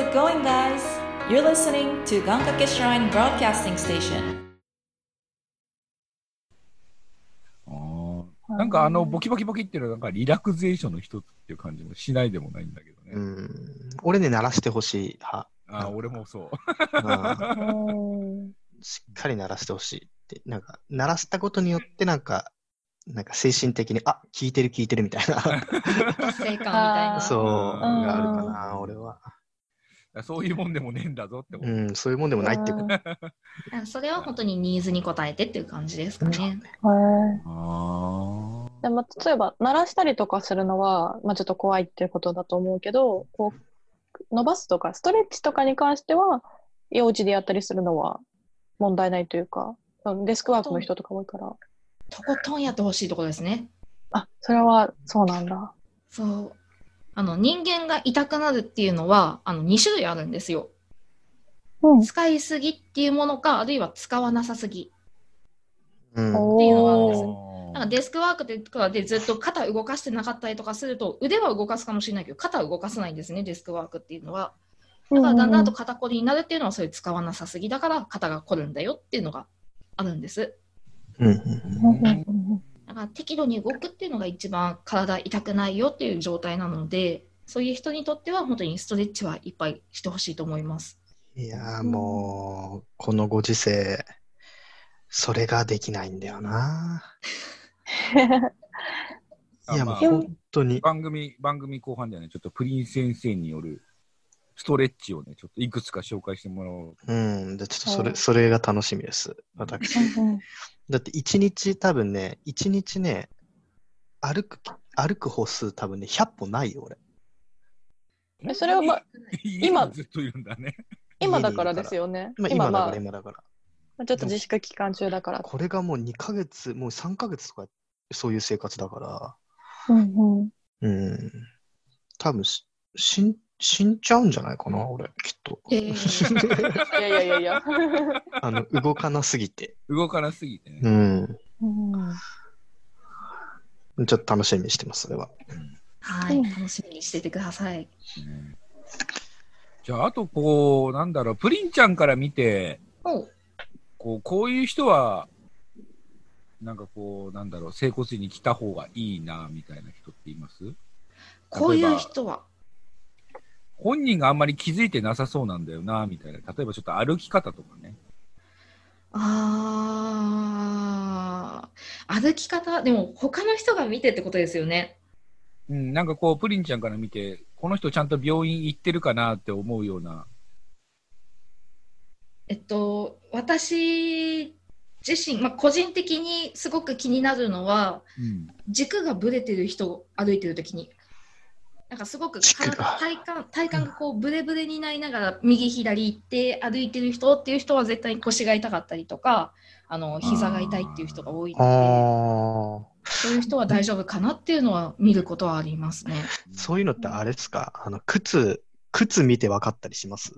it going, guys? You're listening to Gankake Shrine Broadcasting Station. なんかあの、ボキボキボキっていうのはなんかリラクゼーションの一つっていう感じもしないでもないんだけどね。うん。俺ね、鳴らしてほしい派。あー俺もそう。しっかり鳴らしてほしいって。なんか、鳴らしたことによって、なんか、なんか精神的に、あ、聞いてる聞いてるみたいな、達成感みたいな。そう、んがあるかな、俺は。そういうもんでもねえんだぞって思う。うん、そういうもんでもないってこと。うん それは本当にニーズに応えてっていう感じですかね。でも例えば鳴らしたりとかするのは、まあ、ちょっと怖いっていうことだと思うけどこう伸ばすとかストレッチとかに関してはお家でやったりするのは問題ないというかうんデスクワークの人とか多いからとことんやってほしいところですね。あそれはそうなんだそう。あの、人間が痛くなるっていうのは、あの、2種類あるんですよ。うん使いすぎっていうものか、あるいは使わなさすぎ。うん。っていうのがあるんですーなんかデスクワークとかでずっと肩動かしてなかったりとかすると、腕は動かすかもしれないけど、肩は動かさないんですね、デスクワークっていうのは。だからだんだんと肩こりになるっていうのは、そういう使わなさすぎだから肩が凝るんだよっていうのがあるんです。うんうんうんうんうんだから適度に動くっていうのが一番体痛くないよっていう状態なので、そういう人にとっては本当にストレッチはいっぱいしてほしいと思います。いやーもう、このご時世、それができないんだよな。いや、もうあまあ本当に。番組、番組後半ではね、ちょっとプリン先生によるストレッチをね、ちょっといくつか紹介してもらおう。うん。で、ちょっとそれ、はいそれが楽しみです。私。うんだって一日多分ね、一日ね、歩く、歩く歩数多分ね、100歩ないよ、俺。えそれはまあ今ずっといるんだね。今だからですよねまあ、今だから、まあ今だから。まあちょっと自粛期間中だからこれがもう2ヶ月、もう3ヶ月とか、そういう生活だかうんうんら、うん。多分し、死ん、死んじゃうんじゃないかな、俺、きっと。えーいやいやいやいや あの、動かなすぎて。動かなすぎてね。うん。うんちょっと楽しみにしてます、それは。はい、うん楽しみにしててください。ねじゃあ、あと、こう、なんだろう、プリンちゃんから見て、おこう、こういう人は、なんかこう、なんだろう、整骨院に来た方がいいな、みたいな人っています？こういう人は、本人があんまり気づいてなさそうなんだよな、みたいな。例えばちょっと歩き方とかね。あー歩き方、でも他の人が見てってことですよね。うん、なんかこう、プリンちゃんから見て、この人ちゃんと病院行ってるかなって思うような。えっと、私自身、まあ、個人的にすごく気になるのは、うん。軸がぶれてる人歩いてるときに。なんかすごく体体幹体幹がこうブレブレになりながら右左行って歩いてる人っていう人は絶対に腰が痛かったりとかあの膝が痛いっていう人が多いあのあ。でそういう人は大丈夫かなっていうのは見ることはありますね。そういうのってあれですか？あの、靴、靴見て分かったりします？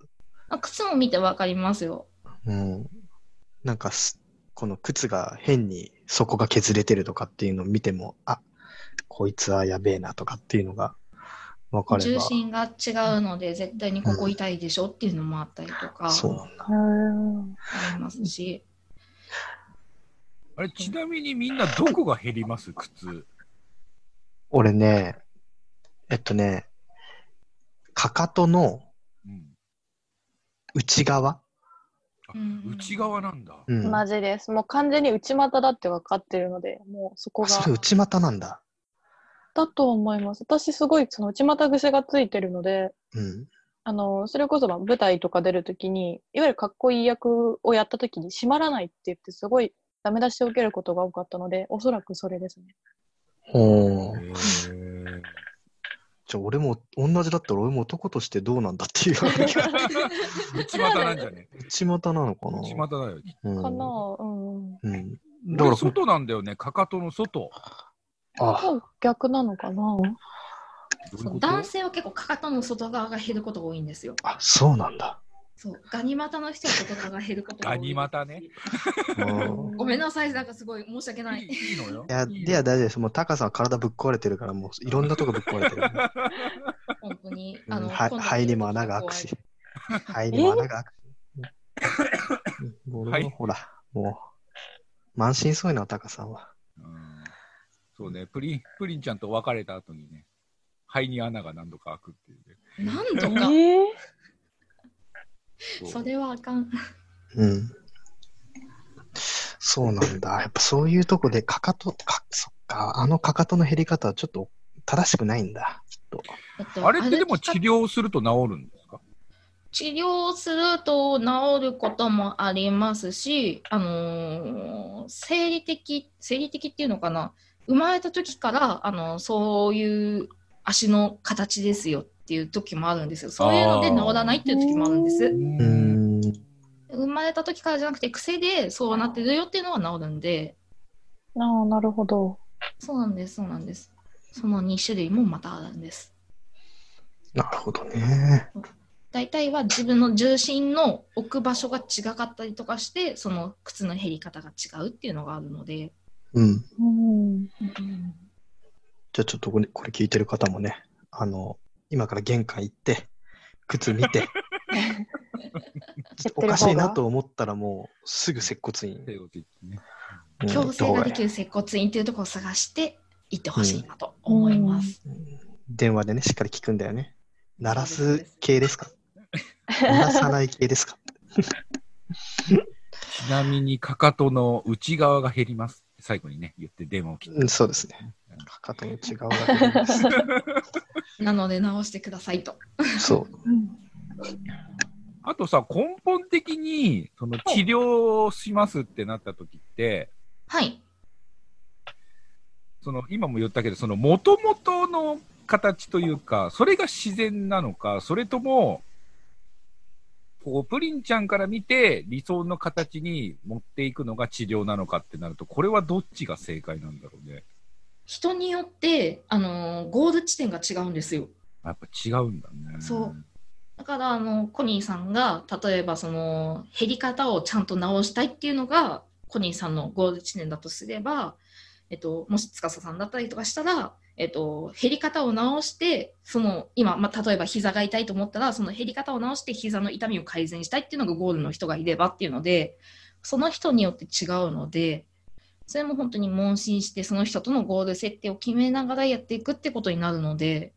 あ靴も見てわかりますよ。うん。なんかす、この靴が変に底が削れてるとかっていうのを見ても、あ、こいつはやべえなとかっていうのが。重心が違うので絶対にここ痛いでしょっていうのもあったりとかそうなんだ。うんありますし。あれ、ちなみにみんなどこが減ります？靴。俺ね、えっとね、かかとのうん。内側、あうん内側なんだ。うん、マジです。もう完全に内股だって分かってるので、もうそこが。あそれ内股なんだ。だと思います。私すごいその内股癖がついてるので、うん。あの、それこそまあ舞台とか出るときに、いわゆるかっこいい役をやったときに閉まらないって言ってすごいダメ出しを受けることが多かったので、おそらくそれですね。ほへう。ーじゃあ俺も同じだったら俺も男としてどうなんだっていう内股なんじゃね？内股なのかな？内股だよ。うんかなうん。うん。だだから外なんだよね、かかとの外。あ、逆なのかな？男性は結構かかとの外側が減ることが多いんですよ。あ、そうなんだ。そうガニ股の人は外側が減ることが多い。ガニ股ね。うんごめんなさい、なんかすごい申し訳ないい。いいのよい。や、いや、大丈夫です。もう高さんは体ぶっ壊れてるから、もういろんなとこぶっ壊れてる。本当に。うんあの、は今度肺にも穴が開くし。肺にも穴が開く。うん俺もほら、もう、満身創痍なタカさんは。うんそうね、プリン、プリンちゃんと別れた後にね、肺に穴が何度か開くっていうね。なんとか、えそうそれはあかん。うん。そうなんだ。やっぱそういうとこでかかと、か、そっか、あのかかとの減り方はちょっと正しくないんだ。きっと。えっとあれってでも治療すると治るんですか？治療すると治ることもありますし、あのー生理的、生理的っていうのかな、生まれた時から、あのそういう足の形ですよっていう時もあるんですよ。そういうので治らないっていう時もあるんです。生まれた時からじゃなくて癖でそうなってるよっていうのは治るんで、ああ、なるほど。そうなんです、そうなんです。その2種類もまたあるんです。なるほどね。大体は自分の重心の置く場所が違かったりとかして、その靴の減り方が違うっていうのがあるので、うん。うん。じゃあちょっとこれこれ聞いてる方もね、あの、今から玄関行って、靴見て、おかしいなと思ったらもうすぐ接骨院。手をついてね。うん矯正ができる。る接骨院っていうところを探して行ってほしいなと思います。電話でね、しっかり聞くんだよね。鳴らす系ですか？鳴らさない系ですか？ちなみに、かかとの内側が減ります。最後にね、言って電話を切って。うん、そうですね。かかとの内側が減ります。なので直してくださいと。そう。あとさ、根本的に、その治療しますってなった時って、はい。その、今も言ったけど、その、元々の形というか、それが自然なのか、それとも、こう、プリンちゃんから見て、理想の形に持っていくのが治療なのかってなると、これはどっちが正解なんだろうね。人によって、あのーゴール地点が違うんですよ。やっぱ違うんだね。そうだからあのコニーさんが例えばその減り方をちゃんと直したいっていうのがコニーさんのゴール地点だとすれば、えっと、もし司さんだったりとかしたら、えっと、減り方を直してその今、まあ、例えば膝が痛いと思ったらその減り方を直して膝の痛みを改善したいっていうのがゴールの人がいればっていうのでその人によって違うのでそれも本当に問診してその人とのゴール設定を決めながらやっていくってことになるので。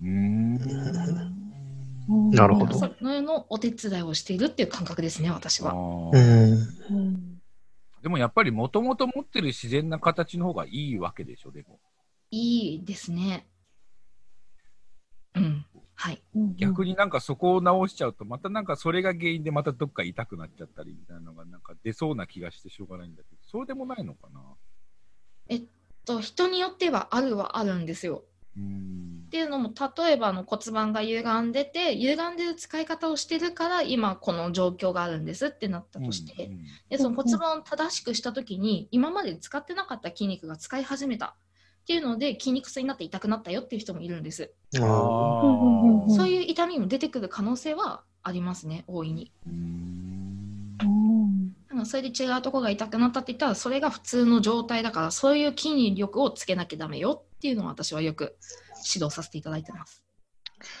うーん。なるほどそれのお手伝いをしているっていう感覚ですね、私あは。うーん。でもやっぱりもともと持ってる自然な形の方がいいわけでしょ、でも。いいですね。うん。はい。逆になんかそこを直しちゃうと、またなんかそれが原因でまたどっか痛くなっちゃったりみたいなのがなんか出そうな気がしてしょうがないんだけど、そうでもないのかな？と人によってはあるはあるんですよ。うーんっ。ていうのも例えばあの骨盤が歪んでて歪んでる使い方をしてるから今この状況があるんですってなったとして、うんうんでその骨盤を正しくした時に今まで使ってなかった筋肉が使い始めたっていうので筋肉痛になって痛くなったよっていう人もいるんです。ああーそういう痛みも出てくる可能性はありますね、大いに。うーんあのそれで違うところが痛くなったって言ったら、それが普通の状態だから、そういう筋力をつけなきゃダメよっていうのを私はよく指導させていただいてます。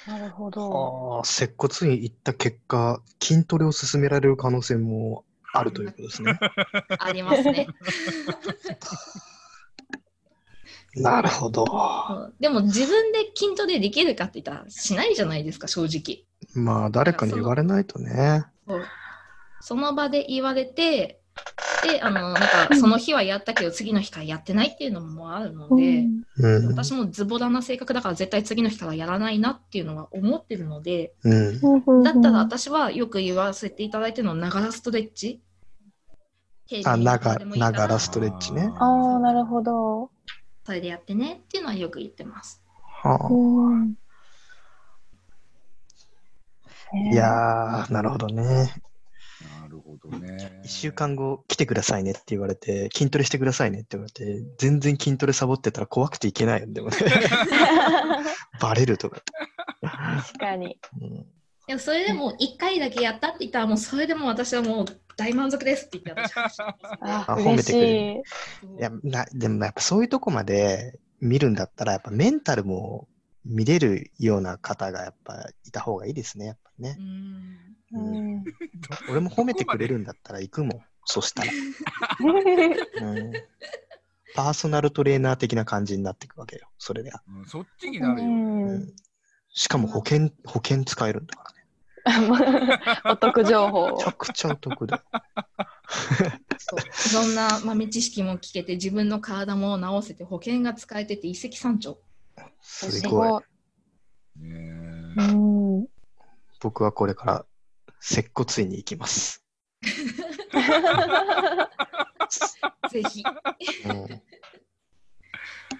なるほあど。ー接骨院行った結果、筋トレを勧められる可能性もあるということですね。ありますね。なるほど。うんでも自分で筋トレできるかって言ったらしないじゃないですか、正直。まあ、誰かに言われないとね。その場で言われて、で、あの、なんかその日はやったけど次の日からやってないっていうのもあるので、うん。私もズボラな性格だから絶対次の日からやらないなっていうのは思ってるので、うん。だったら私はよく言わせていただいてるのはながらストレッチ。あ、ながらストレッチね。ああ、なるほど。それでやってねっていうのはよく言ってます。はうんあ、いやー、なるほどね。なるほどね。一週間後来てくださいねって言われて、筋トレしてくださいねって言われて、全然筋トレサボってたら怖くていけないよ、でもね。バレるとか。確かに。うんでもそれでも1回だけやったって言ったらもうそれでも私はもう大満足ですって言って私はしてますああ褒めてくれい。いやなでもやっぱそういうとこまで見るんだったら、やっぱメンタルも見れるような方がやっぱいた方がいいですね、やっぱりねう。んうん俺も褒めてくれるんだったら行くもん、そしたら。うんパーソナルトレーナー的な感じになっていくわけよ、それでは。うんそっちになるよ。うんしかも保険、保険使えるんだからね。お得情報をめちゃくちゃお得だ。そういろんな豆知識も聞けて自分の体も治せて保険が使えてて一石三鳥すごい。ねうん僕はこれから接骨院に行きます。ぜひうん、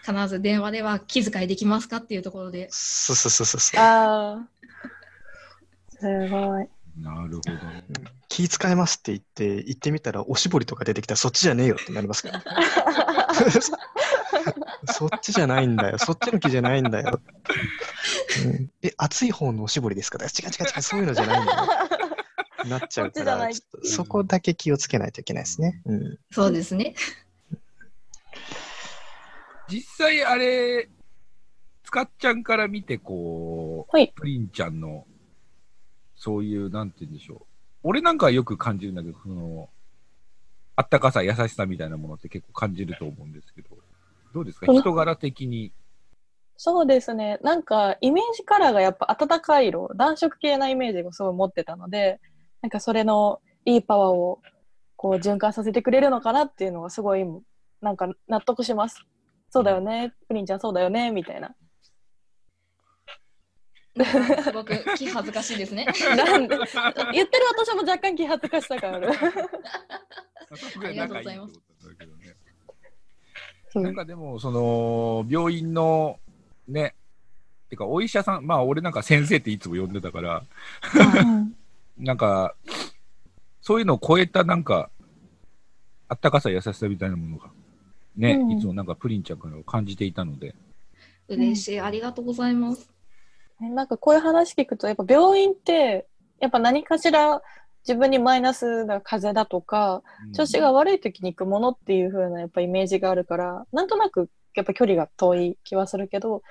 必ず電話では気遣いできますかっていうところでそうそうそうそう。ああ。すごい。なるほど。気使いますって言って、行ってみたらおしぼりとか出てきたらそっちじゃねえよってなりますから、ね。そっちじゃないんだよ。そっちの気じゃないんだよ。うん、え、熱い方のおしぼりですか？違う違う違う、そういうのじゃないんだよ。なっちゃうから、そこだけ気をつけないといけないですね。うん、そうですね実際あれ、つかっちゃんから見て、こう、はいプリンちゃんの、そういう、なんて言うんでしょう。俺なんかはよく感じるんだけど、その、あったかさ、優しさみたいなものって結構感じると思うんですけど、どうですか？うん人柄的に。そうですね。なんか、イメージカラーがやっぱ暖かい色、暖色系なイメージをすごい持ってたので、なんかそれのいいパワーをこう循環させてくれるのかなっていうのがすごい、なんか納得します。そうだよね、プリンちゃんそうだよね、みたいな。すごく気恥ずかしいですね。なんで言ってる私も若干気恥ずかしさがある。ありがとうございますなんかでも、その、病院の、ね、てか、お医者さん、まあ、俺なんか先生っていつも呼んでたから、なんか、そういうのを超えた、なんか、あったかさ、優しさみたいなものが、ね、うん。いつもなんかプリンちゃんから感じていたので、嬉しい。ありがとうございます。ねなんかこういう話聞くと、やっぱ病院って、やっぱ何かしら自分にマイナスな風邪だとか、うん。調子が悪い時に行くものっていう風なやっぱイメージがあるから、なんとなくやっぱ距離が遠い気はするけど、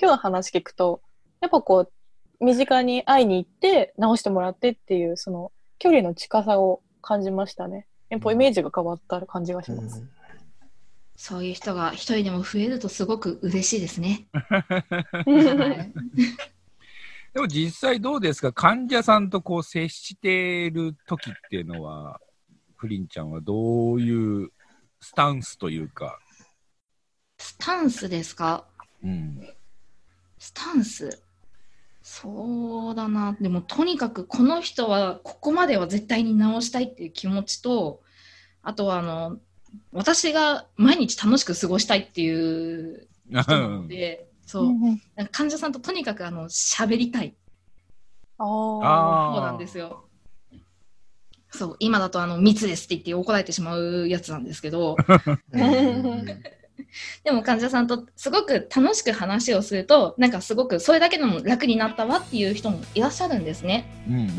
今日の話聞くと、やっぱこう、身近に会いに行って治してもらってっていう、その距離の近さを感じましたね。やっぱイメージが変わった感じがします。そういう人が一人でも増えるとすごく嬉しいですね、はいでも実際どうですか？患者さんとこう接している時っていうのは、プリンちゃんはどういうスタンスというか、スタンスですか？うん。スタンス。そうだな。でもとにかくこの人はここまでは絶対に直したいっていう気持ちとあとはあの私が毎日楽しく過ごしたいっていう人なのでそう。うんうん。なんか患者さんととにかくあの喋りたい。あそうなんですよ。そう今だとあの密ですって言って怒られてしまうやつなんですけど。う ん でも患者さんとすごく楽しく話をするとなんかすごくそれだけでも楽になったわっていう人もいらっしゃるんですね。うん。そう。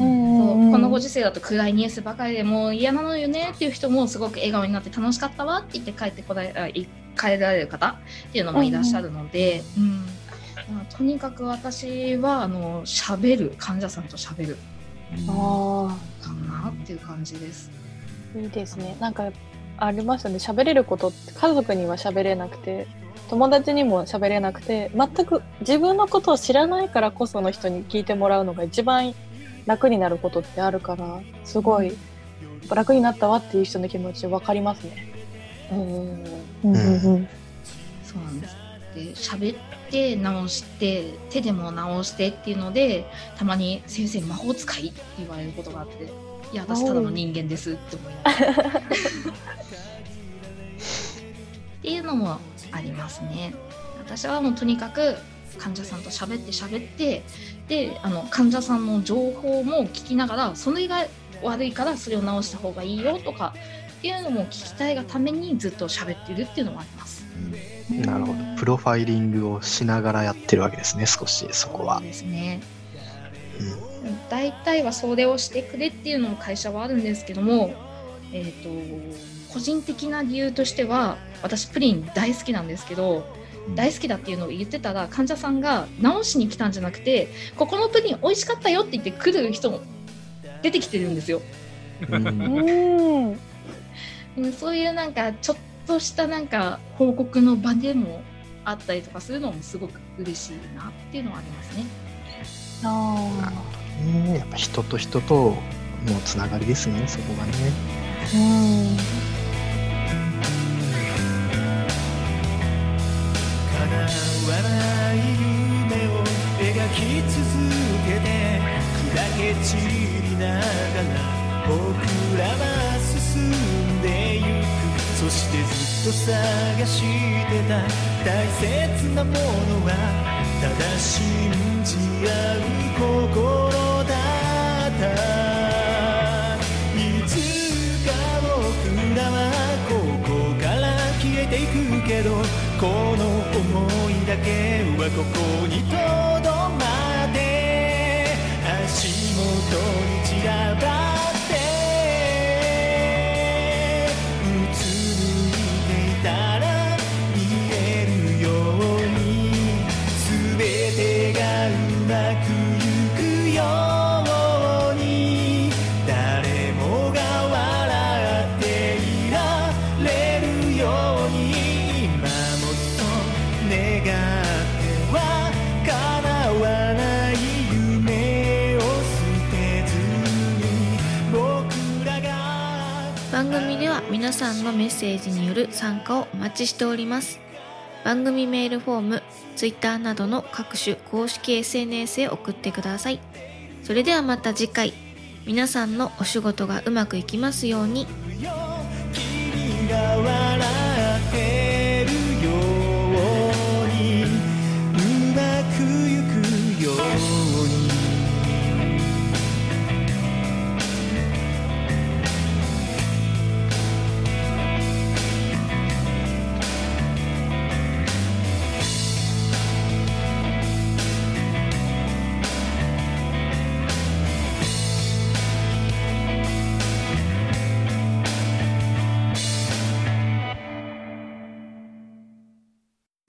このご時世だと暗いニュースばかりでもう嫌なのよねっていう人もすごく笑顔になって楽しかったわって言って帰ってこられ帰られる方っていうのもいらっしゃるので、うん。まあとにかく私はあの喋る患者さんと喋るあかなっていう感じです。あ、いいですね。なんかありますよね。喋れることって家族には喋れなくて、友達にも喋れなくて、全く自分のことを知らないからこその人に聞いてもらうのが一番楽になることってあるから、すごい楽になったわっていう人の気持ちわかりますね。うんうんうんうんそうなんです。で喋って直して手でも直してっていうのでたまに「先生魔法使い?」って言われることがあって「いや私ただの人間です」って思いながら。っていうのもありますね。私はもうとにかく患者さんと喋って喋ってであの患者さんの情報も聞きながらそれが悪いからそれを直した方がいいよとかっていうのも聞きたいがためにずっと喋ってるっていうのもあります。なるほど。プロファイリングをしながらやってるわけですね、少し、そこは。ですね。うん大体はそれをしてくれっていうのも会社はあるんですけども、えー、と個人的な理由としては私プリン大好きなんですけど大好きだっていうのを言ってたら患者さんが直しに来たんじゃなくてここのプリン美味しかったよって言って来る人も出てきてるんですよ。うんそういうなんかちょっとしたなんか報告の場でもあったりとかするのもすごく嬉しいなっていうのはありますね。あねやっぱ人と人とのつながりですね、そこがね。うん。叶わない夢を描き続けて砕け散りながら僕らは進んでゆくそしてずっと探してた大切なものはただ信じ合う心だった。いつか僕らはここから消えていくけどこの想いだけはここにと番組では皆さんのメッセージによる参加をお待ちしております。番組メールフォーム Twitter などの各種公式 SNS へ送ってください。それではまた次回皆さんのお仕事がうまくいきますように。